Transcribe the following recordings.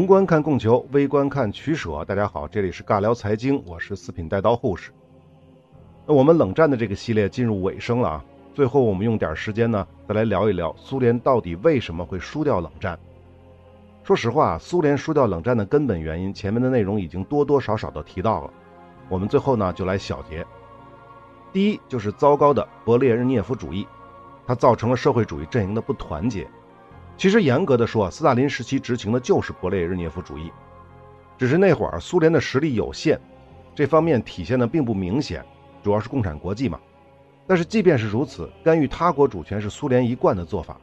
宏观看供求，微观看取舍。大家好，这里是尬聊财经，我是四品带刀护士。那我们冷战的这个系列进入尾声了啊，最后我们用点时间呢，再来聊一聊苏联到底为什么会输掉冷战。说实话，苏联输掉冷战的根本原因，前面的内容已经多多少少的提到了。我们最后呢，就来小结。第一，就是糟糕的勃列日涅夫主义，它造成了社会主义阵营的不团结。其实严格的说，斯大林时期执行的就是勃列日涅夫主义，只是那会儿苏联的实力有限，这方面体现的并不明显，主要是共产国际嘛。但是即便是如此，干预他国主权是苏联一贯的做法。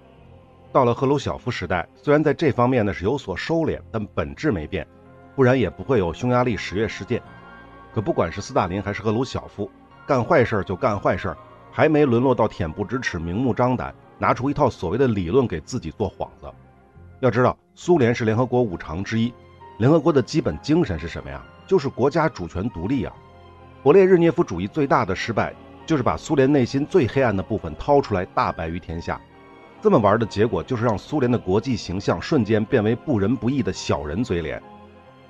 到了赫鲁晓夫时代，虽然在这方面呢是有所收敛，但本质没变，不然也不会有匈牙利十月事件。可不管是斯大林还是赫鲁晓夫，干坏事就干坏事，还没沦落到恬不知耻、明目张胆。拿出一套所谓的理论给自己做幌子。要知道，苏联是联合国五常之一，联合国的基本精神是什么呀？就是国家主权独立啊。勃列日涅夫主义最大的失败，就是把苏联内心最黑暗的部分掏出来，大白于天下。这么玩的结果，就是让苏联的国际形象瞬间变为不仁不义的小人嘴脸，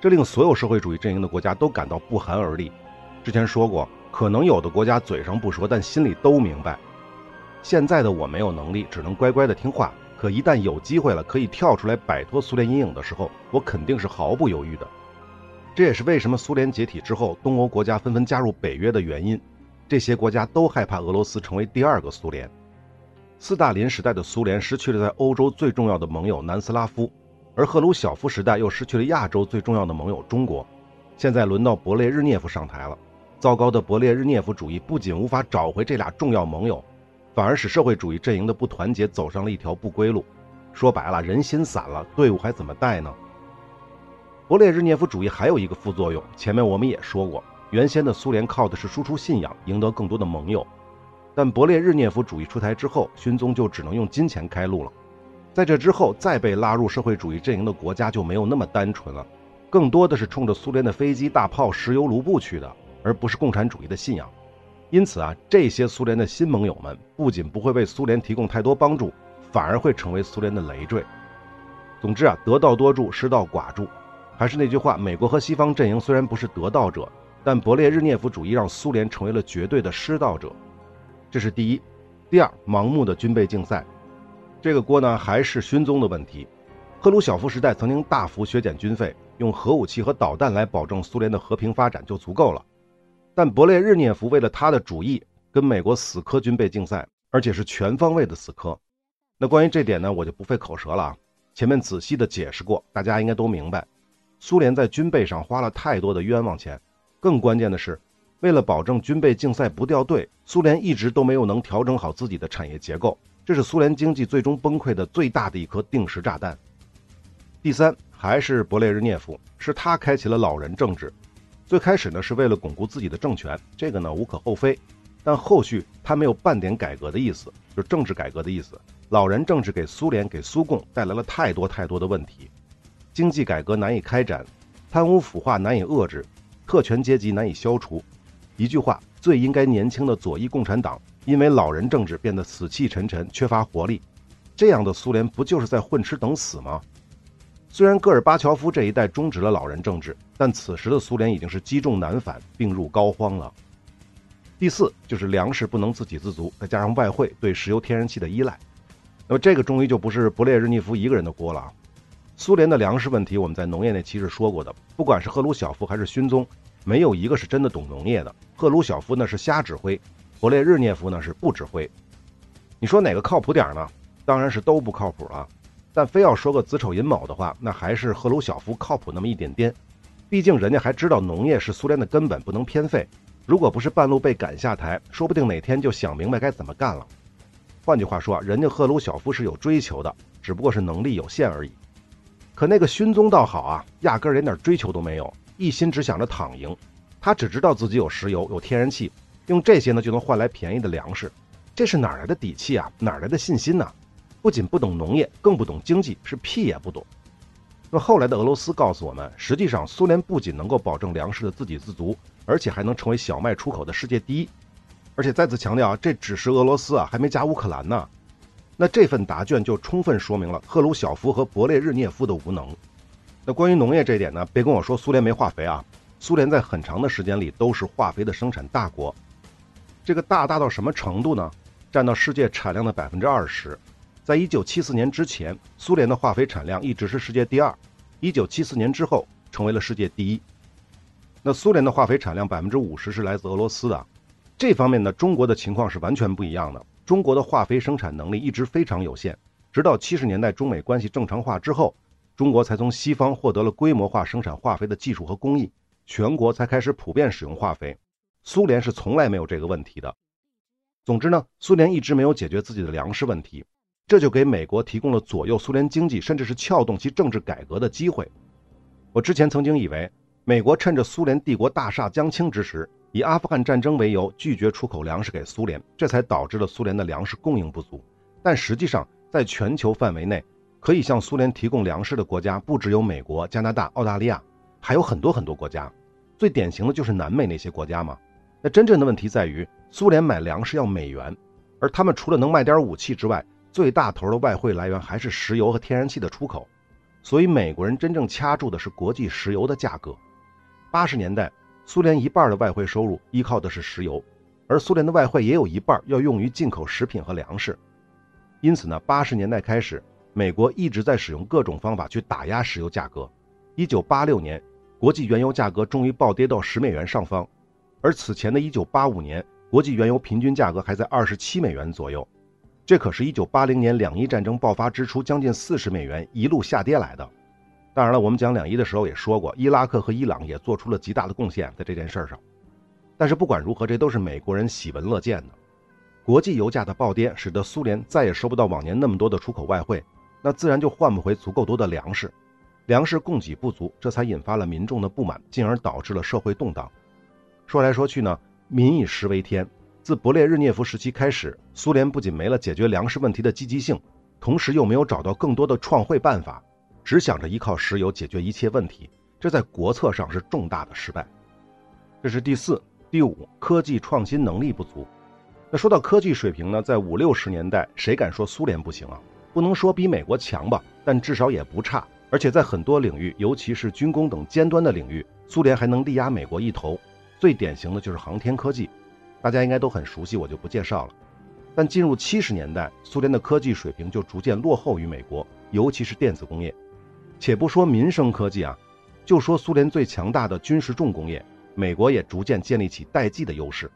这令所有社会主义阵营的国家都感到不寒而栗。之前说过，可能有的国家嘴上不说，但心里都明白。现在的我没有能力，只能乖乖的听话。可一旦有机会了，可以跳出来摆脱苏联阴影的时候，我肯定是毫不犹豫的。这也是为什么苏联解体之后，东欧国家纷纷加入北约的原因。这些国家都害怕俄罗斯成为第二个苏联。斯大林时代的苏联失去了在欧洲最重要的盟友南斯拉夫，而赫鲁晓夫时代又失去了亚洲最重要的盟友中国。现在轮到勃列日涅夫上台了，糟糕的勃列日涅夫主义不仅无法找回这俩重要盟友。反而使社会主义阵营的不团结走上了一条不归路。说白了，人心散了，队伍还怎么带呢？勃列日涅夫主义还有一个副作用，前面我们也说过，原先的苏联靠的是输出信仰，赢得更多的盟友。但勃列日涅夫主义出台之后，勋宗就只能用金钱开路了。在这之后，再被拉入社会主义阵营的国家就没有那么单纯了，更多的是冲着苏联的飞机、大炮、石油卢布去的，而不是共产主义的信仰。因此啊，这些苏联的新盟友们不仅不会为苏联提供太多帮助，反而会成为苏联的累赘。总之啊，得道多助，失道寡助。还是那句话，美国和西方阵营虽然不是得道者，但勃列日涅夫主义让苏联成为了绝对的失道者。这是第一。第二，盲目的军备竞赛，这个锅呢还是勋宗的问题。赫鲁晓夫时代曾经大幅削减军费，用核武器和导弹来保证苏联的和平发展就足够了。但勃列日涅夫为了他的主义，跟美国死磕军备竞赛，而且是全方位的死磕。那关于这点呢，我就不费口舌了啊。前面仔细的解释过，大家应该都明白。苏联在军备上花了太多的冤枉钱，更关键的是，为了保证军备竞赛不掉队，苏联一直都没有能调整好自己的产业结构，这是苏联经济最终崩溃的最大的一颗定时炸弹。第三，还是勃列日涅夫，是他开启了老人政治。最开始呢是为了巩固自己的政权，这个呢无可厚非，但后续他没有半点改革的意思，就政治改革的意思。老人政治给苏联给苏共带来了太多太多的问题，经济改革难以开展，贪污腐化难以遏制，特权阶级难以消除。一句话，最应该年轻的左翼共产党，因为老人政治变得死气沉沉，缺乏活力。这样的苏联不就是在混吃等死吗？虽然戈尔巴乔夫这一代终止了老人政治，但此时的苏联已经是积重难返、病入膏肓了。第四就是粮食不能自给自足，再加上外汇对石油、天然气的依赖，那么这个终于就不是勃列日涅夫一个人的锅了啊。苏联的粮食问题，我们在农业那期是说过的，不管是赫鲁晓夫还是勋宗，没有一个是真的懂农业的。赫鲁晓夫呢是瞎指挥，勃列日涅夫呢是不指挥。你说哪个靠谱点呢？当然是都不靠谱了。但非要说个子丑寅卯的话，那还是赫鲁晓夫靠谱那么一点点。毕竟人家还知道农业是苏联的根本，不能偏废。如果不是半路被赶下台，说不定哪天就想明白该怎么干了。换句话说，人家赫鲁晓夫是有追求的，只不过是能力有限而已。可那个勋宗倒好啊，压根儿连点追求都没有，一心只想着躺赢。他只知道自己有石油、有天然气，用这些呢就能换来便宜的粮食。这是哪来的底气啊？哪来的信心呢？不仅不懂农业，更不懂经济，是屁也不懂。那后来的俄罗斯告诉我们，实际上苏联不仅能够保证粮食的自给自足，而且还能成为小麦出口的世界第一。而且再次强调啊，这只是俄罗斯啊，还没加乌克兰呢。那这份答卷就充分说明了赫鲁晓夫和勃列日涅夫的无能。那关于农业这一点呢，别跟我说苏联没化肥啊，苏联在很长的时间里都是化肥的生产大国。这个大大到什么程度呢？占到世界产量的百分之二十。在一九七四年之前，苏联的化肥产量一直是世界第二；一九七四年之后，成为了世界第一。那苏联的化肥产量百分之五十是来自俄罗斯的。这方面呢，中国的情况是完全不一样的。中国的化肥生产能力一直非常有限，直到七十年代中美关系正常化之后，中国才从西方获得了规模化生产化肥的技术和工艺，全国才开始普遍使用化肥。苏联是从来没有这个问题的。总之呢，苏联一直没有解决自己的粮食问题，这就给美国提供了左右苏联经济，甚至是撬动其政治改革的机会。我之前曾经以为，美国趁着苏联帝国大厦将倾之时，以阿富汗战争为由拒绝出口粮食给苏联，这才导致了苏联的粮食供应不足。但实际上，在全球范围内，可以向苏联提供粮食的国家不只有美国、加拿大、澳大利亚，还有很多很多国家。最典型的就是南美那些国家嘛。那真正的问题在于，苏联买粮食要美元，而他们除了能卖点武器之外，最大头的外汇来源还是石油和天然气的出口。所以美国人真正掐住的是国际石油的价格。八十年代，苏联一半的外汇收入依靠的是石油，而苏联的外汇也有一半要用于进口食品和粮食。因此呢，八十年代开始，美国一直在使用各种方法去打压石油价格。一九八六年，国际原油价格终于暴跌到十美元上方。而此前的1985年，国际原油平均价格还在27美元左右，这可是一980年两伊战争爆发之初将近40美元一路下跌来的。当然了，我们讲两伊的时候也说过，伊拉克和伊朗也做出了极大的贡献在这件事上。但是不管如何，这都是美国人喜闻乐见的。国际油价的暴跌使得苏联再也收不到往年那么多的出口外汇，那自然就换不回足够多的粮食，粮食供给不足，这才引发了民众的不满，进而导致了社会动荡。说来说去呢，民以食为天。自勃列日涅夫时期开始，苏联不仅没了解决粮食问题的积极性，同时又没有找到更多的创汇办法，只想着依靠石油解决一切问题，这在国策上是重大的失败。这是第四、第五，科技创新能力不足。那说到科技水平呢，在五六十年代，谁敢说苏联不行啊？不能说比美国强吧，但至少也不差。而且在很多领域，尤其是军工等尖端的领域，苏联还能力压美国一头。最典型的就是航天科技，大家应该都很熟悉，我就不介绍了。但进入七十年代，苏联的科技水平就逐渐落后于美国，尤其是电子工业。且不说民生科技啊，就说苏联最强大的军事重工业，美国也逐渐建立起代际的优势。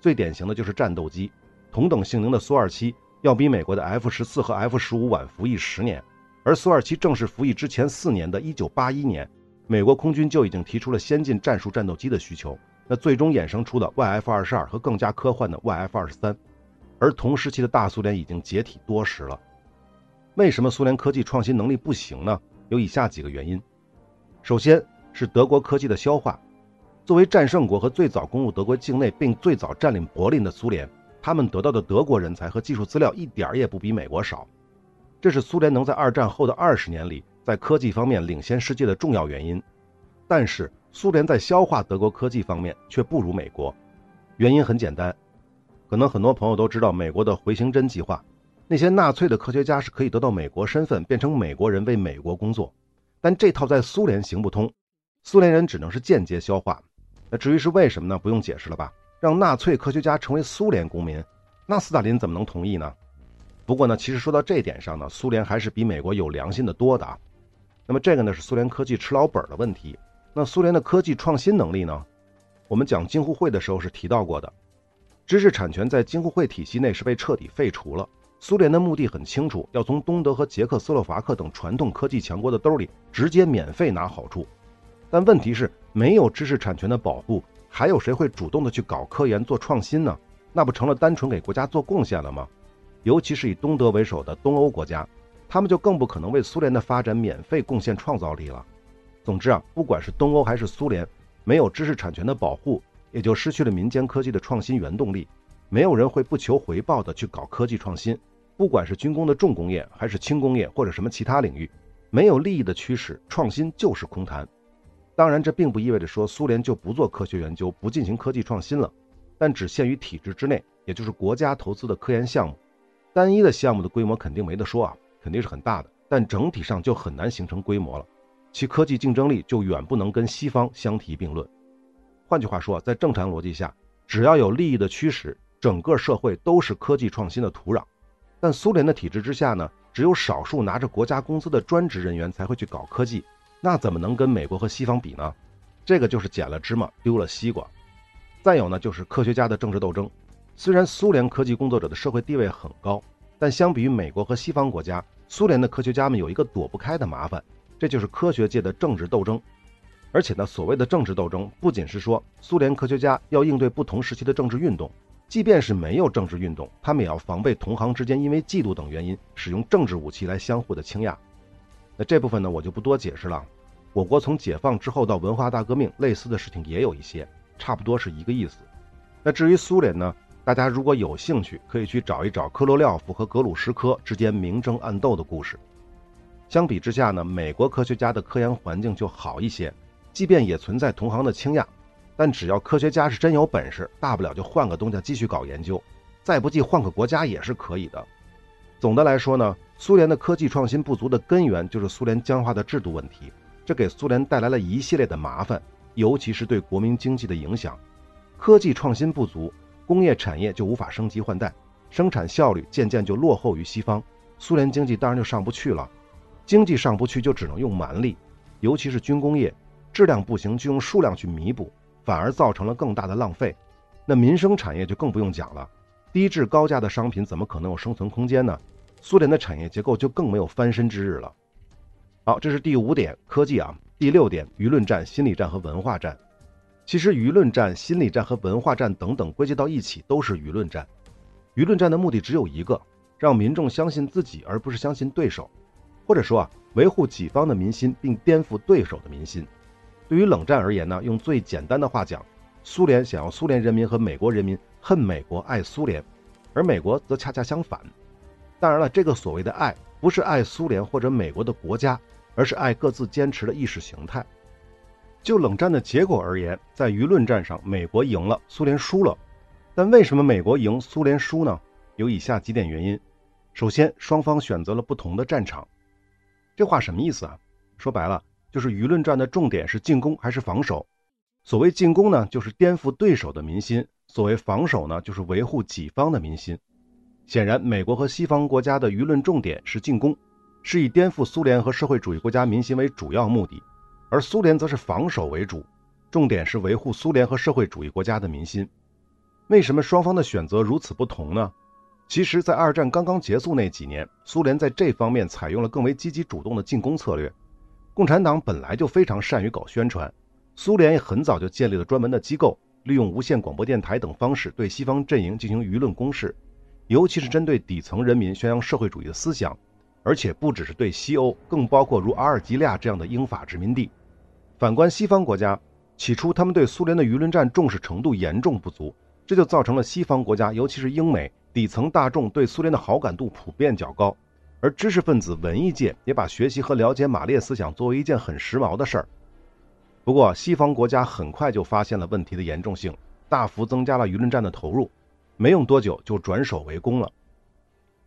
最典型的就是战斗机，同等性能的苏二七要比美国的 F 十四和 F 十五晚服役十年，而苏二七正式服役之前四年的一九八一年，美国空军就已经提出了先进战术战斗机的需求。那最终衍生出的 YF 二十二和更加科幻的 YF 二十三，而同时期的大苏联已经解体多时了。为什么苏联科技创新能力不行呢？有以下几个原因。首先是德国科技的消化。作为战胜国和最早攻入德国境内并最早占领柏林的苏联，他们得到的德国人才和技术资料一点也不比美国少，这是苏联能在二战后的二十年里在科技方面领先世界的重要原因。但是，苏联在消化德国科技方面却不如美国，原因很简单，可能很多朋友都知道美国的回形针计划，那些纳粹的科学家是可以得到美国身份，变成美国人为美国工作，但这套在苏联行不通，苏联人只能是间接消化。那至于是为什么呢？不用解释了吧？让纳粹科学家成为苏联公民，那斯大林怎么能同意呢？不过呢，其实说到这一点上呢，苏联还是比美国有良心的多的啊。那么这个呢，是苏联科技吃老本的问题。那苏联的科技创新能力呢？我们讲京沪会的时候是提到过的，知识产权在京沪会体系内是被彻底废除了。苏联的目的很清楚，要从东德和捷克斯洛伐克等传统科技强国的兜里直接免费拿好处。但问题是，没有知识产权的保护，还有谁会主动的去搞科研做创新呢？那不成了单纯给国家做贡献了吗？尤其是以东德为首的东欧国家，他们就更不可能为苏联的发展免费贡献创造力了。总之啊，不管是东欧还是苏联，没有知识产权的保护，也就失去了民间科技的创新原动力。没有人会不求回报的去搞科技创新，不管是军工的重工业，还是轻工业或者什么其他领域，没有利益的驱使，创新就是空谈。当然，这并不意味着说苏联就不做科学研究，不进行科技创新了，但只限于体制之内，也就是国家投资的科研项目。单一的项目的规模肯定没得说啊，肯定是很大的，但整体上就很难形成规模了。其科技竞争力就远不能跟西方相提并论。换句话说，在正常逻辑下，只要有利益的驱使，整个社会都是科技创新的土壤。但苏联的体制之下呢，只有少数拿着国家工资的专职人员才会去搞科技，那怎么能跟美国和西方比呢？这个就是捡了芝麻丢了西瓜。再有呢，就是科学家的政治斗争。虽然苏联科技工作者的社会地位很高，但相比于美国和西方国家，苏联的科学家们有一个躲不开的麻烦，这就是科学界的政治斗争。而且呢，所谓的政治斗争，不仅是说苏联科学家要应对不同时期的政治运动。即便是没有政治运动，他们也要防备同行之间因为嫉妒等原因使用政治武器来相互的倾轧。那这部分呢，我就不多解释了。我国从解放之后到文化大革命，类似的事情也有一些，差不多是一个意思。那至于苏联呢，大家如果有兴趣，可以去找一找科罗廖夫和格鲁什科之间明争暗斗的故事。相比之下呢，美国科学家的科研环境就好一些，即便也存在同行的倾轧。但只要科学家是真有本事，大不了就换个东家继续搞研究，再不济换个国家也是可以的。总的来说呢，苏联的科技创新不足的根源就是苏联僵化的制度问题，这给苏联带来了一系列的麻烦，尤其是对国民经济的影响。科技创新不足，工业产业就无法升级换代，生产效率渐渐就落后于西方，苏联经济当然就上不去了。经济上不去就只能用蛮力，尤其是军工业，质量不行就用数量去弥补。反而造成了更大的浪费，那民生产业就更不用讲了，低质高价的商品怎么可能有生存空间呢？苏联的产业结构就更没有翻身之日了。好，这是第五点，科技啊。第六点，舆论战、心理战和文化战。其实舆论战、心理战和文化战等等归结到一起都是舆论战。舆论战的目的只有一个，让民众相信自己，而不是相信对手，或者说啊，维护己方的民心，并颠覆对手的民心。对于冷战而言呢，用最简单的话讲，苏联想要苏联人民和美国人民恨美国、爱苏联，而美国则恰恰相反。当然了，这个所谓的爱，不是爱苏联或者美国的国家，而是爱各自坚持的意识形态。就冷战的结果而言，在舆论战上，美国赢了，苏联输了。但为什么美国赢，苏联输呢？有以下几点原因。首先，双方选择了不同的战场。这话什么意思啊？说白了。就是舆论战的重点是进攻还是防守？所谓进攻呢，就是颠覆对手的民心；所谓防守呢，就是维护己方的民心。显然，美国和西方国家的舆论重点是进攻，是以颠覆苏联和社会主义国家民心为主要目的；而苏联则是防守为主，重点是维护苏联和社会主义国家的民心。为什么双方的选择如此不同呢？其实，在二战刚刚结束那几年，苏联在这方面采用了更为积极主动的进攻策略。共产党本来就非常善于搞宣传，苏联也很早就建立了专门的机构，利用无线广播电台等方式对西方阵营进行舆论攻势，尤其是针对底层人民宣扬社会主义的思想，而且不只是对西欧，更包括如阿尔及利亚这样的英法殖民地。反观西方国家，起初他们对苏联的舆论战重视程度严重不足，这就造成了西方国家，尤其是英美底层大众对苏联的好感度普遍较高。而知识分子、文艺界也把学习和了解马列思想作为一件很时髦的事儿。不过，西方国家很快就发现了问题的严重性，大幅增加了舆论战的投入，没用多久就转守为攻了。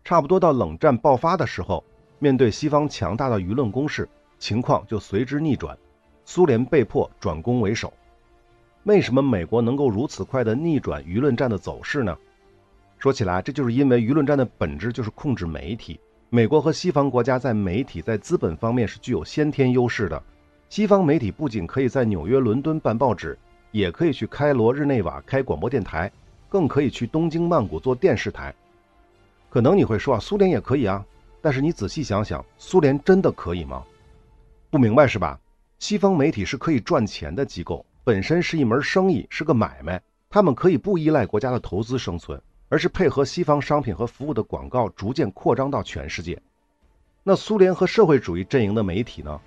差不多到冷战爆发的时候，面对西方强大的舆论攻势，情况就随之逆转，苏联被迫转攻为守。为什么美国能够如此快地逆转舆论战的走势呢？说起来，这就是因为舆论战的本质就是控制媒体。美国和西方国家在媒体、在资本方面是具有先天优势的。西方媒体不仅可以在纽约、伦敦办报纸，也可以去开罗、日内瓦开广播电台，更可以去东京、曼谷做电视台。可能你会说啊，苏联也可以啊。但是你仔细想想，苏联真的可以吗？不明白是吧？西方媒体是可以赚钱的机构，本身是一门生意，是个买卖，他们可以不依赖国家的投资生存。而是配合西方商品和服务的广告，逐渐扩张到全世界。那苏联和社会主义阵营的媒体呢？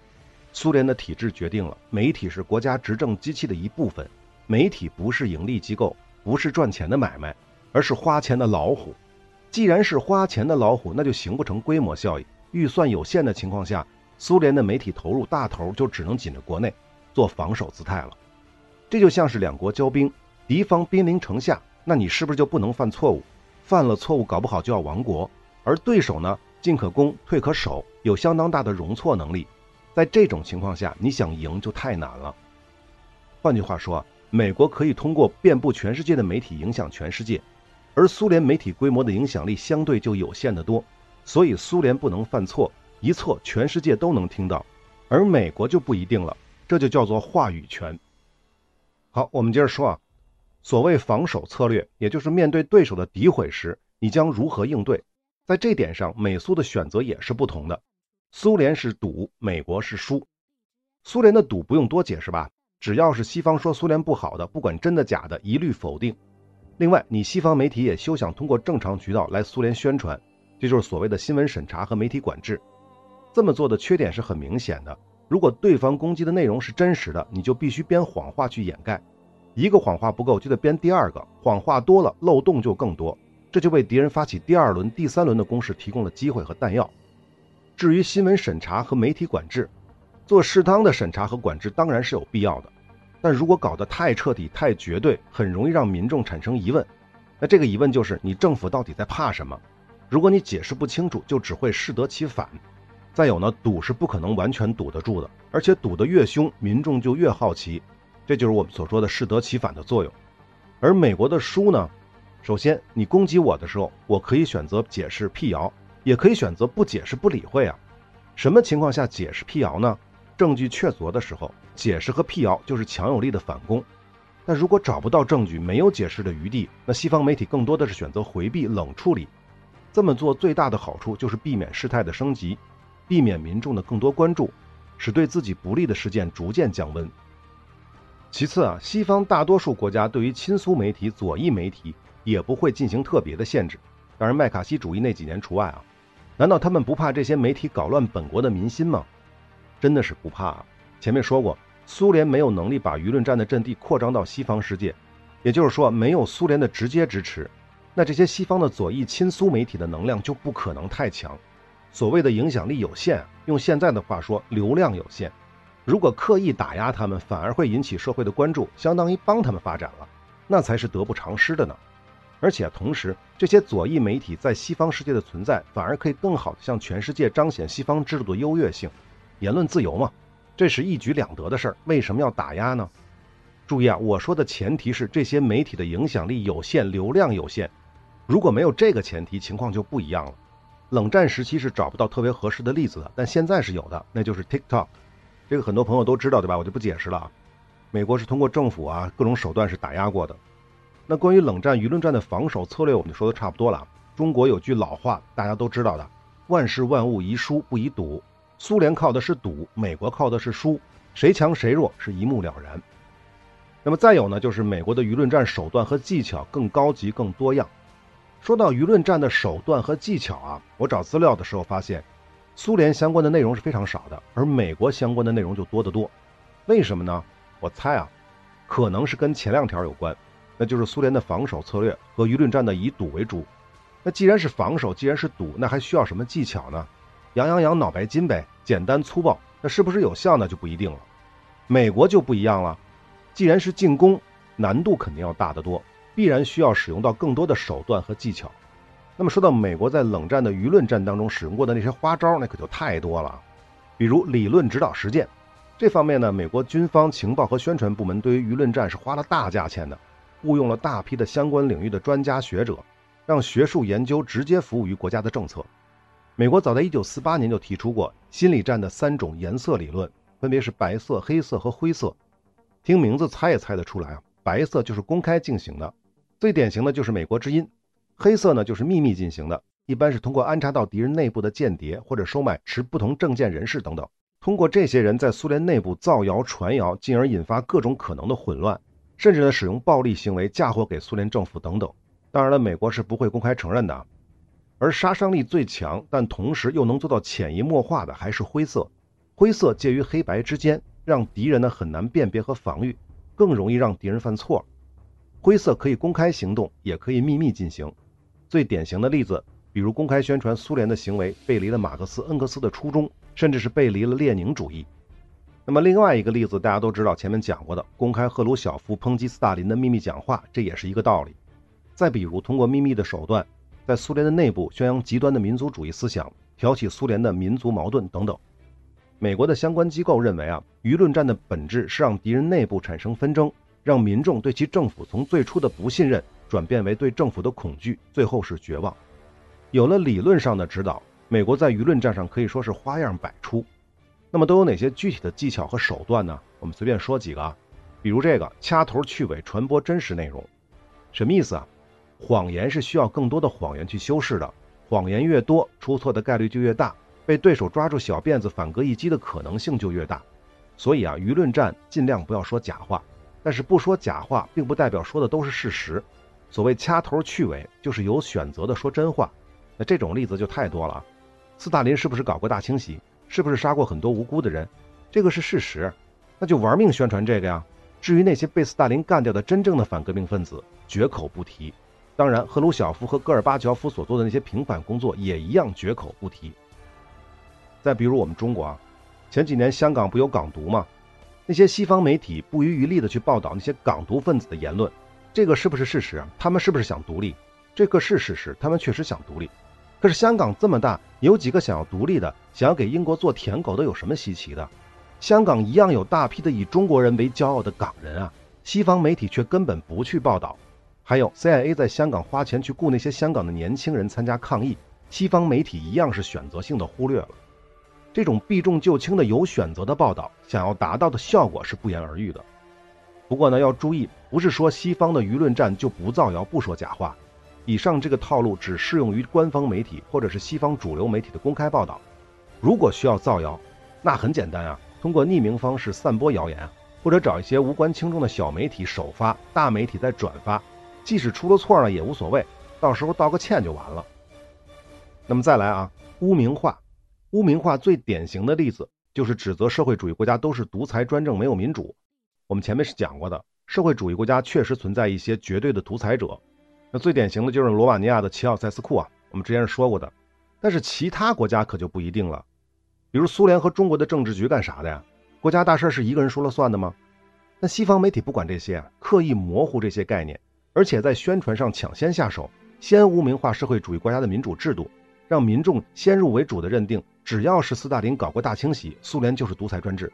苏联的体制决定了，媒体是国家执政机器的一部分。媒体不是盈利机构，不是赚钱的买卖，而是花钱的老虎。既然是花钱的老虎，那就形不成规模效益。预算有限的情况下，苏联的媒体投入大头就只能紧着国内做防守姿态了。这就像是两国交兵，敌方兵临城下。那你是不是就不能犯错误？犯了错误，搞不好就要亡国。而对手呢，进可攻，退可守，有相当大的容错能力。在这种情况下，你想赢就太难了。换句话说，美国可以通过遍布全世界的媒体影响全世界，而苏联媒体规模的影响力相对就有限得多，所以苏联不能犯错，一错全世界都能听到，而美国就不一定了，这就叫做话语权。好，我们接着说啊，所谓防守策略，也就是面对对手的诋毁时，你将如何应对？在这点上，美苏的选择也是不同的。苏联是赌，美国是输。苏联的赌不用多解释吧？只要是西方说苏联不好的，不管真的假的，一律否定。另外，你西方媒体也休想通过正常渠道来苏联宣传，这就是所谓的新闻审查和媒体管制。这么做的缺点是很明显的。如果对方攻击的内容是真实的，你就必须编谎话去掩盖。一个谎话不够，就得编第二个。谎话多了，漏洞就更多，这就为敌人发起第二轮、第三轮的攻势提供了机会和弹药。至于新闻审查和媒体管制，做适当的审查和管制当然是有必要的，但如果搞得太彻底、太绝对，很容易让民众产生疑问。那这个疑问就是你政府到底在怕什么？如果你解释不清楚，就只会适得其反。再有呢，堵是不可能完全堵得住的，而且堵得越凶，民众就越好奇，这就是我们所说的适得其反的作用。而美国的输呢，首先你攻击我的时候，我可以选择解释辟谣。也可以选择不解释、不理会啊。什么情况下解释辟谣呢？证据确凿的时候，解释和辟谣就是强有力的反攻。但如果找不到证据，没有解释的余地，那西方媒体更多的是选择回避、冷处理。这么做最大的好处就是避免事态的升级，避免民众的更多关注，使对自己不利的事件逐渐降温。其次啊，西方大多数国家对于亲苏媒体、左翼媒体也不会进行特别的限制，当然麦卡锡主义那几年除外啊。难道他们不怕这些媒体搞乱本国的民心吗？真的是不怕啊。前面说过，苏联没有能力把舆论战的阵地扩张到西方世界，也就是说，没有苏联的直接支持，那这些西方的左翼亲苏媒体的能量就不可能太强。所谓的影响力有限，用现在的话说，流量有限。如果刻意打压他们，反而会引起社会的关注，相当于帮他们发展了，那才是得不偿失的呢。而且同时，这些左翼媒体在西方世界的存在，反而可以更好地向全世界彰显西方制度的优越性。言论自由嘛，这是一举两得的事儿。为什么要打压呢？注意啊，我说的前提是这些媒体的影响力有限，流量有限。如果没有这个前提，情况就不一样了。冷战时期是找不到特别合适的例子的，但现在是有的，那就是 TikTok。这个很多朋友都知道，对吧？我就不解释了。美国是通过政府啊各种手段是打压过的。那关于冷战舆论战的防守策略，我们就说的差不多了。中国有句老话，大家都知道的：“万事万物宜输不宜赌。”苏联靠的是赌，美国靠的是输，谁强谁弱是一目了然。那么再有呢，就是美国的舆论战手段和技巧更高级、更多样。说到舆论战的手段和技巧啊，我找资料的时候发现，苏联相关的内容是非常少的，而美国相关的内容就多得多。为什么呢？我猜啊，可能是跟前两条有关。那就是苏联的防守策略和舆论战的以赌为主。那既然是防守，既然是赌，那还需要什么技巧呢？养养养脑白金呗，简单粗暴。那是不是有效呢？就不一定了。美国就不一样了，既然是进攻，难度肯定要大得多，必然需要使用到更多的手段和技巧。那么说到美国在冷战的舆论战当中使用过的那些花招，那可就太多了。比如理论指导实践这方面呢，美国军方情报和宣传部门对于舆论战是花了大价钱的。雇佣了大批的相关领域的专家学者，让学术研究直接服务于国家的政策。美国早在1948年就提出过心理战的三种颜色理论，分别是白色、黑色和灰色。听名字猜也猜得出来啊，白色就是公开进行的，最典型的就是美国之音；黑色呢就是秘密进行的，一般是通过安插到敌人内部的间谍或者收买持不同政见人士等等，通过这些人在苏联内部造谣传谣，进而引发各种可能的混乱。甚至呢，使用暴力行为嫁祸给苏联政府等等。当然了，美国是不会公开承认的。而杀伤力最强，但同时又能做到潜移默化的，还是灰色。灰色介于黑白之间，让敌人呢很难辨别和防御，更容易让敌人犯错。灰色可以公开行动，也可以秘密进行。最典型的例子，比如公开宣传苏联的行为背离了马克思、恩格斯的初衷，甚至是背离了列宁主义。那么另外一个例子，大家都知道，前面讲过的公开赫鲁晓夫抨击斯大林的秘密讲话，这也是一个道理。再比如，通过秘密的手段，在苏联的内部宣扬极端的民族主义思想，挑起苏联的民族矛盾等等。美国的相关机构认为啊，舆论战的本质是让敌人内部产生纷争，让民众对其政府从最初的不信任转变为对政府的恐惧，最后是绝望。有了理论上的指导，美国在舆论战上可以说是花样百出。那么都有哪些具体的技巧和手段呢？我们随便说几个啊，比如这个掐头去尾传播真实内容，什么意思啊？谎言是需要更多的谎言去修饰的，谎言越多，出错的概率就越大。被对手抓住小辫子反戈一击的可能性就越大，所以啊，舆论战尽量不要说假话，但是不说假话并不代表说的都是事实。所谓掐头去尾，就是有选择的说真话。那这种例子就太多了。斯大林是不是搞过大清洗？是不是杀过很多无辜的人？这个是事实，那就玩命宣传这个呀。至于那些被斯大林干掉的真正的反革命分子，绝口不提。当然，赫鲁晓夫和戈尔巴乔夫所做的那些平反工作也一样绝口不提。再比如我们中国啊，前几年香港不有港独吗？那些西方媒体不遗余力的去报道那些港独分子的言论，这个是不是事实？他们是不是想独立？这个是事实，他们确实想独立。可是香港这么大，有几个想要独立的，想要给英国做舔狗的，有什么稀奇的？香港一样有大批的以中国人为骄傲的港人啊，西方媒体却根本不去报道。还有 CIA 在香港花钱去雇那些香港的年轻人参加抗议，西方媒体一样是选择性的忽略了。这种避重就轻的有选择的报道，想要达到的效果是不言而喻的。不过呢，要注意，不是说西方的舆论战就不造谣、不说假话。以上这个套路只适用于官方媒体或者是西方主流媒体的公开报道。如果需要造谣，那很简单啊，通过匿名方式散播谣言，或者找一些无关轻重的小媒体首发，大媒体再转发，即使出了错呢也无所谓，到时候道个歉就完了。那么再来啊，污名化。污名化最典型的例子就是指责社会主义国家都是独裁专政，没有民主。我们前面是讲过的，社会主义国家确实存在一些绝对的独裁者。那最典型的就是罗马尼亚的齐奥塞斯库啊，我们之前是说过的。但是其他国家可就不一定了，比如苏联和中国的政治局干啥的呀？国家大事是一个人说了算的吗？那西方媒体不管这些啊，刻意模糊这些概念，而且在宣传上抢先下手，先污名化社会主义国家的民主制度。让民众先入为主的认定，只要是斯大林搞过大清洗，苏联就是独裁专制。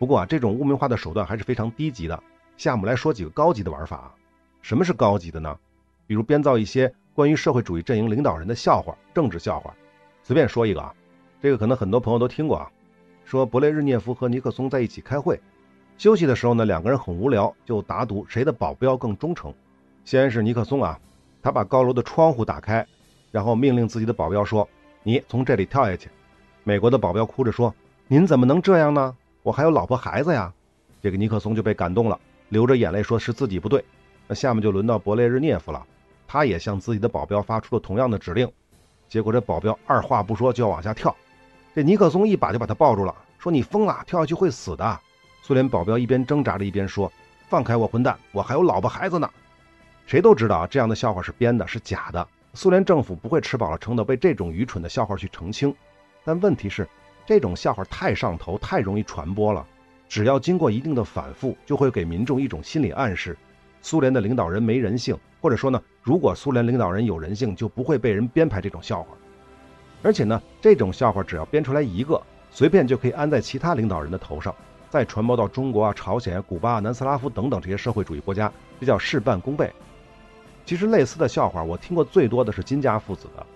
不过啊，这种污名化的手段还是非常低级的。下面来说几个高级的玩法啊。什么是高级的呢？比如编造一些关于社会主义阵营领导人的笑话，政治笑话。随便说一个啊，这个可能很多朋友都听过啊。说勃列日涅夫和尼克松在一起开会，休息的时候呢，两个人很无聊，就打赌谁的保镖更忠诚。先是尼克松啊，他把高楼的窗户打开。然后命令自己的保镖说：“你从这里跳下去。”美国的保镖哭着说：“您怎么能这样呢？我还有老婆孩子呀！”这个尼克松就被感动了，流着眼泪说：“是自己不对。”那下面就轮到勃列日涅夫了，他也向自己的保镖发出了同样的指令。结果这保镖二话不说就要往下跳，这尼克松一把就把他抱住了，说：“你疯了，跳下去会死的。”苏联保镖一边挣扎着一边说：“放开我，混蛋！我还有老婆孩子呢。”谁都知道这样的笑话是编的，是假的。苏联政府不会吃饱了撑的为这种愚蠢的笑话去澄清，但问题是，这种笑话太上头，太容易传播了。只要经过一定的反复，就会给民众一种心理暗示：苏联的领导人没人性，或者说呢，如果苏联领导人有人性，就不会被人编排这种笑话。而且呢，这种笑话只要编出来一个，随便就可以安在其他领导人的头上，再传播到中国啊、朝鲜、古巴、南斯拉夫等等这些社会主义国家，这叫事半功倍。其实类似的笑话，我听过最多的是金家父子的，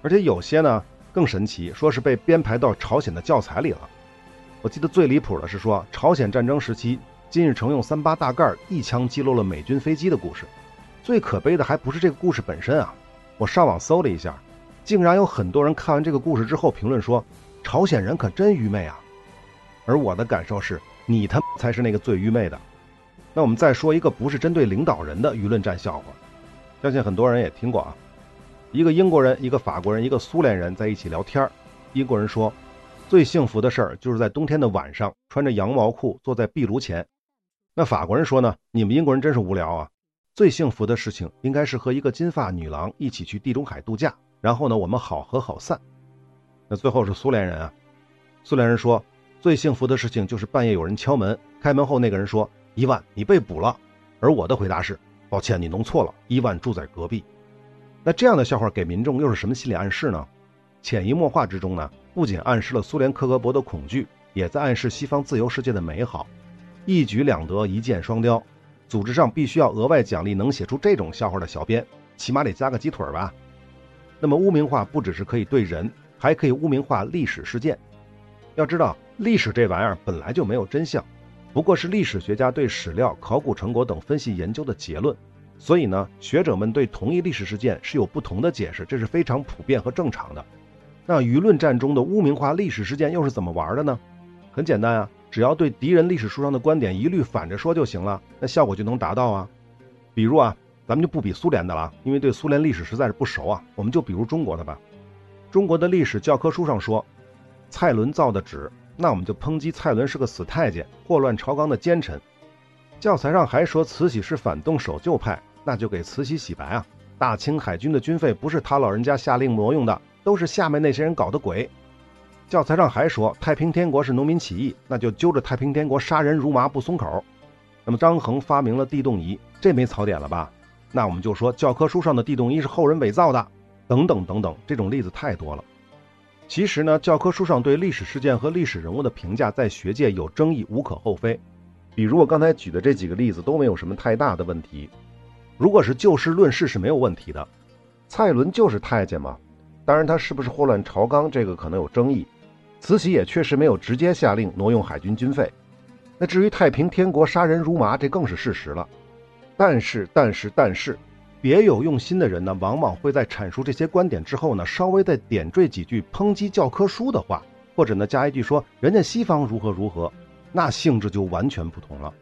而且有些呢更神奇，说是被编排到朝鲜的教材里了。我记得最离谱的是说，朝鲜战争时期，金日成用三八大盖一枪击落了美军飞机的故事。最可悲的还不是这个故事本身啊！我上网搜了一下，竟然有很多人看完这个故事之后评论说，朝鲜人可真愚昧啊！而我的感受是，你他才是那个最愚昧的。那我们再说一个不是针对领导人的舆论战笑话。相信很多人也听过啊，一个英国人、一个法国人、一个苏联人在一起聊天英国人说，最幸福的事儿就是在冬天的晚上，穿着羊毛裤坐在壁炉前。那法国人说呢，你们英国人真是无聊啊！最幸福的事情应该是和一个金发女郎一起去地中海度假，然后呢，我们好合好散。那最后是苏联人啊，苏联人说，最幸福的事情就是半夜有人敲门，开门后那个人说，伊万，你被捕了。而我的回答是。抱歉，你弄错了。伊万住在隔壁。那这样的笑话给民众又是什么心理暗示呢？潜移默化之中呢，不仅暗示了苏联克格勃的恐惧，也在暗示西方自由世界的美好，一举两得，一箭双雕。组织上必须要额外奖励能写出这种笑话的小编，起码得加个鸡腿吧。那么污名化不只是可以对人，还可以污名化历史事件。要知道，历史这玩意儿本来就没有真相，不过是历史学家对史料、考古成果等分析研究的结论。所以呢，学者们对同一历史事件是有不同的解释，这是非常普遍和正常的。那舆论战中的污名化历史事件又是怎么玩的呢？很简单啊。只要对敌人历史书上的观点一律反着说就行了，那效果就能达到啊。比如啊，咱们就不比苏联的了，因为对苏联历史实在是不熟啊。我们就比如中国的吧。中国的历史教科书上说，蔡伦造的纸，那我们就抨击蔡伦是个死太监，祸乱朝纲的奸臣。教材上还说慈禧是反动守旧派，那就给慈禧洗白啊。大清海军的军费不是他老人家下令挪用的，都是下面那些人搞的鬼。教材上还说太平天国是农民起义，那就揪着太平天国杀人如麻不松口。那么张衡发明了地动仪，这没槽点了吧？那我们就说教科书上的地动仪是后人伪造的，等等等等，这种例子太多了。其实呢，教科书上对历史事件和历史人物的评价在学界有争议，无可厚非。比如我刚才举的这几个例子都没有什么太大的问题。如果是就事论事是没有问题的。蔡伦就是太监嘛，当然他是不是祸乱朝纲，这个可能有争议。慈禧也确实没有直接下令挪用海军军费，那至于太平天国杀人如麻，这更是事实了。但是，但是，但是，别有用心的人呢，往往会在阐述这些观点之后呢，稍微再点缀几句抨击教科书的话，或者呢加一句说人家西方如何如何，那性质就完全不同了。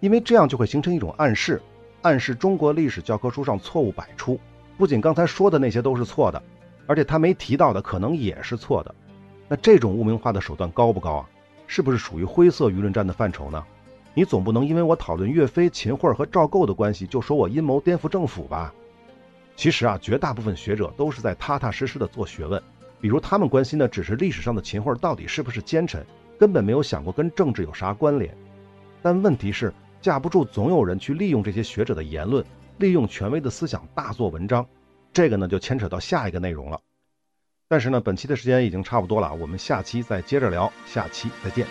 因为这样就会形成一种暗示，暗示中国历史教科书上错误百出，不仅刚才说的那些都是错的，而且他没提到的可能也是错的。那这种污名化的手段高不高啊？是不是属于灰色舆论战的范畴呢？你总不能因为我讨论岳飞、秦桧和赵构的关系，就说我阴谋颠覆政府吧？其实啊，绝大部分学者都是在踏踏实实的做学问。比如他们关心的只是历史上的秦桧到底是不是奸臣，根本没有想过跟政治有啥关联。但问题是，架不住总有人去利用这些学者的言论利用权威的思想大做文章这个呢就牵扯到下一个内容了。但是呢本期的时间已经差不多了我们下期再接着聊下期再见。